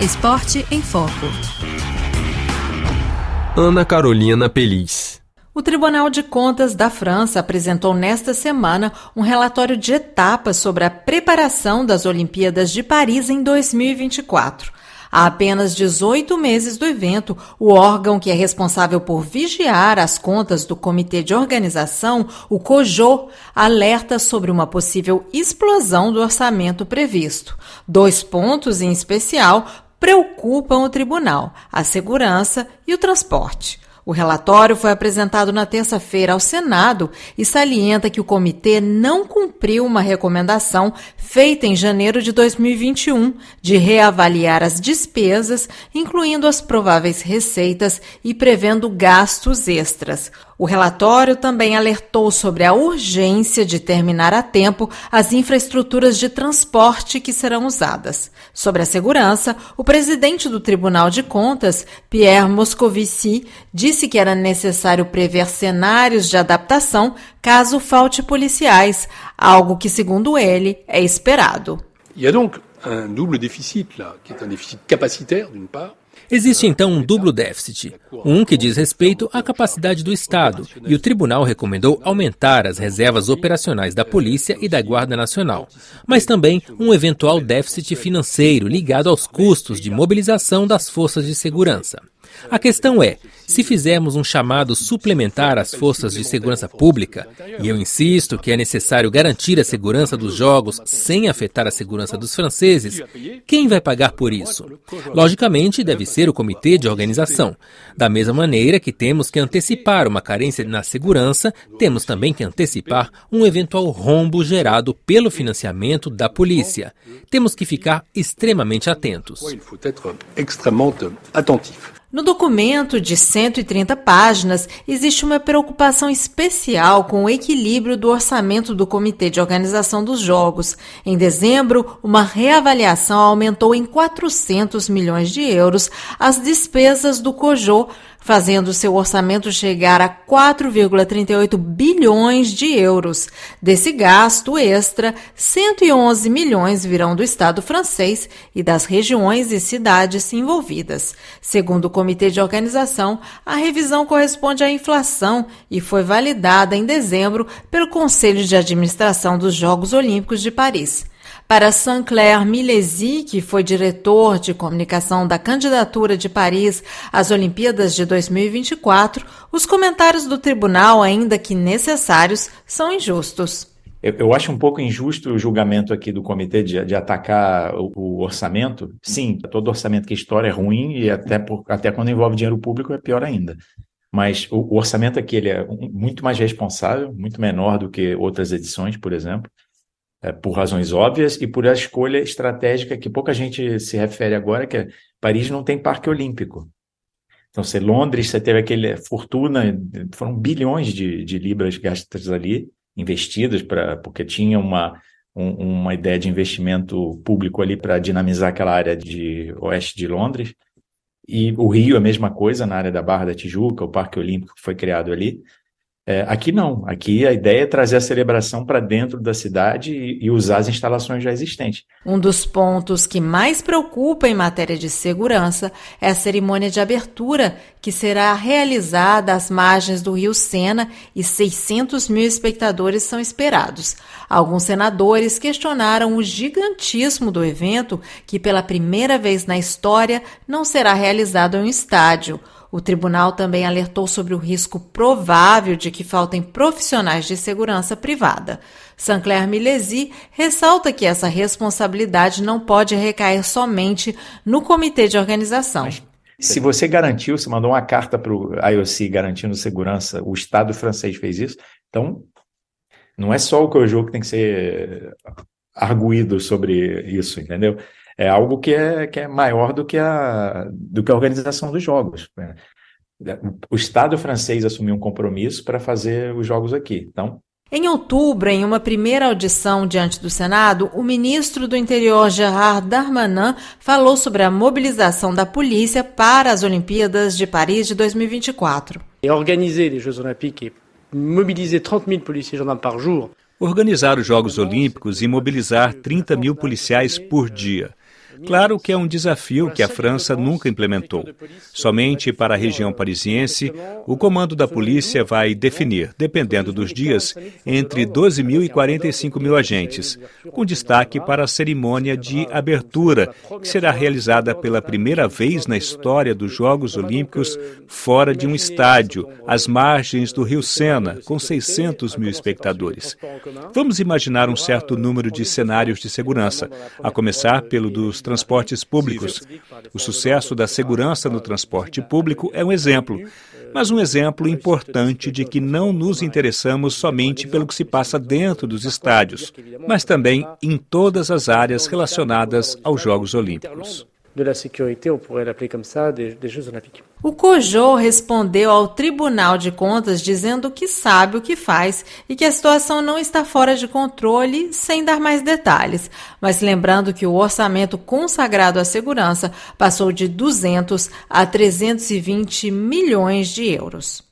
Esporte em Foco. Ana Carolina Pelis. O Tribunal de Contas da França apresentou nesta semana um relatório de etapas sobre a preparação das Olimpíadas de Paris em 2024. Há apenas 18 meses do evento, o órgão que é responsável por vigiar as contas do Comitê de Organização, o COJO, alerta sobre uma possível explosão do orçamento previsto. Dois pontos em especial preocupam o tribunal: a segurança e o transporte. O relatório foi apresentado na terça-feira ao Senado e salienta que o comitê não cumpriu uma recomendação feita em janeiro de 2021 de reavaliar as despesas, incluindo as prováveis receitas e prevendo gastos extras. O relatório também alertou sobre a urgência de terminar a tempo as infraestruturas de transporte que serão usadas. Sobre a segurança, o presidente do Tribunal de Contas, Pierre Moscovici, disse que era necessário prever cenários de adaptação caso falte policiais, algo que, segundo ele, é esperado. A donc un double déficit là, qui est un déficit capacitaire d'une part Existe então um duplo déficit. Um que diz respeito à capacidade do Estado, e o tribunal recomendou aumentar as reservas operacionais da Polícia e da Guarda Nacional, mas também um eventual déficit financeiro ligado aos custos de mobilização das forças de segurança. A questão é: se fizermos um chamado suplementar às forças de segurança pública, e eu insisto que é necessário garantir a segurança dos jogos sem afetar a segurança dos franceses, quem vai pagar por isso? Logicamente, deve ser o comitê de organização. Da mesma maneira que temos que antecipar uma carência na segurança, temos também que antecipar um eventual rombo gerado pelo financiamento da polícia. Temos que ficar extremamente atentos. No documento de 130 páginas, existe uma preocupação especial com o equilíbrio do orçamento do Comitê de Organização dos Jogos. Em dezembro, uma reavaliação aumentou em 400 milhões de euros as despesas do COJO fazendo seu orçamento chegar a 4,38 bilhões de euros. Desse gasto extra, 111 milhões virão do Estado francês e das regiões e cidades envolvidas. Segundo o Comitê de Organização, a revisão corresponde à inflação e foi validada em dezembro pelo Conselho de Administração dos Jogos Olímpicos de Paris. Para Saint-Clair Milesi, que foi diretor de comunicação da candidatura de Paris às Olimpíadas de 2024, os comentários do tribunal, ainda que necessários, são injustos. Eu, eu, acho um pouco injusto o julgamento aqui do comitê de, de atacar o, o, orçamento. Sim, todo orçamento que história é ruim e até, por, até quando envolve dinheiro público é pior ainda. Mas o, o orçamento aqui ele é muito mais responsável, muito menor do que outras edições, por exemplo é, por razões óbvias e por a escolha estratégica que pouca gente se refere agora, que é Paris não tem parque olímpico. Então, se Londres, você teve aquele fortuna, foram bilhões de, de libras gastas ali, investidas, pra, porque tinha uma, um, uma ideia de investimento público ali para dinamizar aquela área de oeste de Londres. E o Rio, a mesma coisa, na área da Barra da Tijuca, o Parque Olímpico que foi criado ali. É, aqui não. Aqui a ideia é trazer a celebração para dentro da cidade e, e, usar as instalações já existentes. Um dos pontos que mais preocupa em matéria de segurança é a cerimônia de abertura, que será realizada às margens do Rio Sena e 600 mil espectadores são esperados. Alguns senadores questionaram o gigantismo do evento, que pela primeira vez na história não será realizado em um estádio. O tribunal também alertou sobre o risco provável de que faltem profissionais de segurança privada. Sancler Milesi ressalta que essa responsabilidade não pode recair somente no comitê de organização. Se você garantiu, se mandou uma carta para o IOC garantindo segurança, o Estado francês fez isso, então não é só o jogo que tem que ser arguído sobre isso, entendeu? É algo que é, que é maior do que, a, do que a organização dos jogos. Né? O Estado francês assumiu um compromisso para fazer os jogos aqui. Então, em outubro, em uma primeira audição diante do Senado, o ministro do Interior Gerard Darmanin falou sobre a mobilização da polícia para as Olimpíadas de Paris de 2024. Organizar os Jeux Olímpicos e mobilizar 30 mil policiais e gendarmes por jour Organizar os Jogos Olímpicos e mobilizar 30 mil policiais por dia Claro que é um desafio que a França nunca implementou. Somente para a região parisiense, o comando da polícia vai definir, dependendo dos dias, entre 12 mil e 45 mil agentes, com destaque para a cerimônia de abertura, que será realizada pela primeira vez na história dos Jogos Olímpicos fora de um estádio, às margens do Rio Sena, com 600 mil espectadores. Vamos imaginar um certo número de cenários de segurança, a começar pelo dos transportes públicos. O sucesso da segurança no transporte público é um exemplo, mas um exemplo importante de que não nos interessamos somente pelo que se passa dentro dos estádios, mas também em todas as áreas relacionadas aos Jogos Olímpicos de la sécurité, on pourrait l'appeler comme ça, des, des Jeux Olympiques. O Cojô respondeu ao Tribunal de Contas dizendo que sabe o que faz e que a situação não está fora de controle, sem dar mais detalhes, mas lembrando que o orçamento consagrado à segurança passou de 200 a 320 milhões de euros.